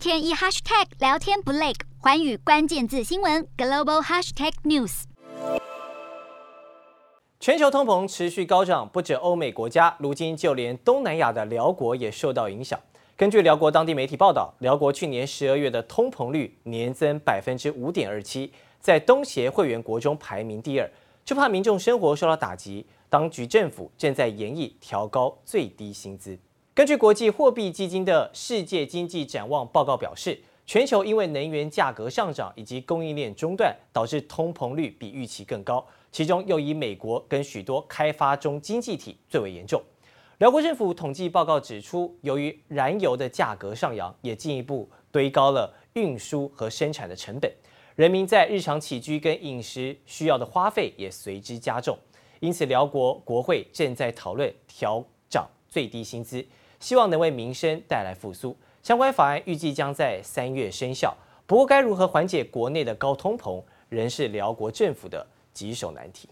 天一 hashtag 聊天不累，寰宇关键字新闻 global hashtag news。全球通膨持续高涨，不止欧美国家，如今就连东南亚的寮国也受到影响。根据寮国当地媒体报道，寮国去年十二月的通膨率年增百分之五点二七，在东协会员国中排名第二。就怕民众生活受到打击，当局政府正在研议调高最低薪资。根据国际货币基金的世界经济展望报告表示，全球因为能源价格上涨以及供应链中断，导致通膨率比预期更高。其中又以美国跟许多开发中经济体最为严重。辽国政府统计报告指出，由于燃油的价格上扬，也进一步堆高了运输和生产的成本，人民在日常起居跟饮食需要的花费也随之加重。因此，辽国国会正在讨论调最低薪资。希望能为民生带来复苏。相关法案预计将在三月生效。不过，该如何缓解国内的高通膨，仍是辽国政府的棘手难题。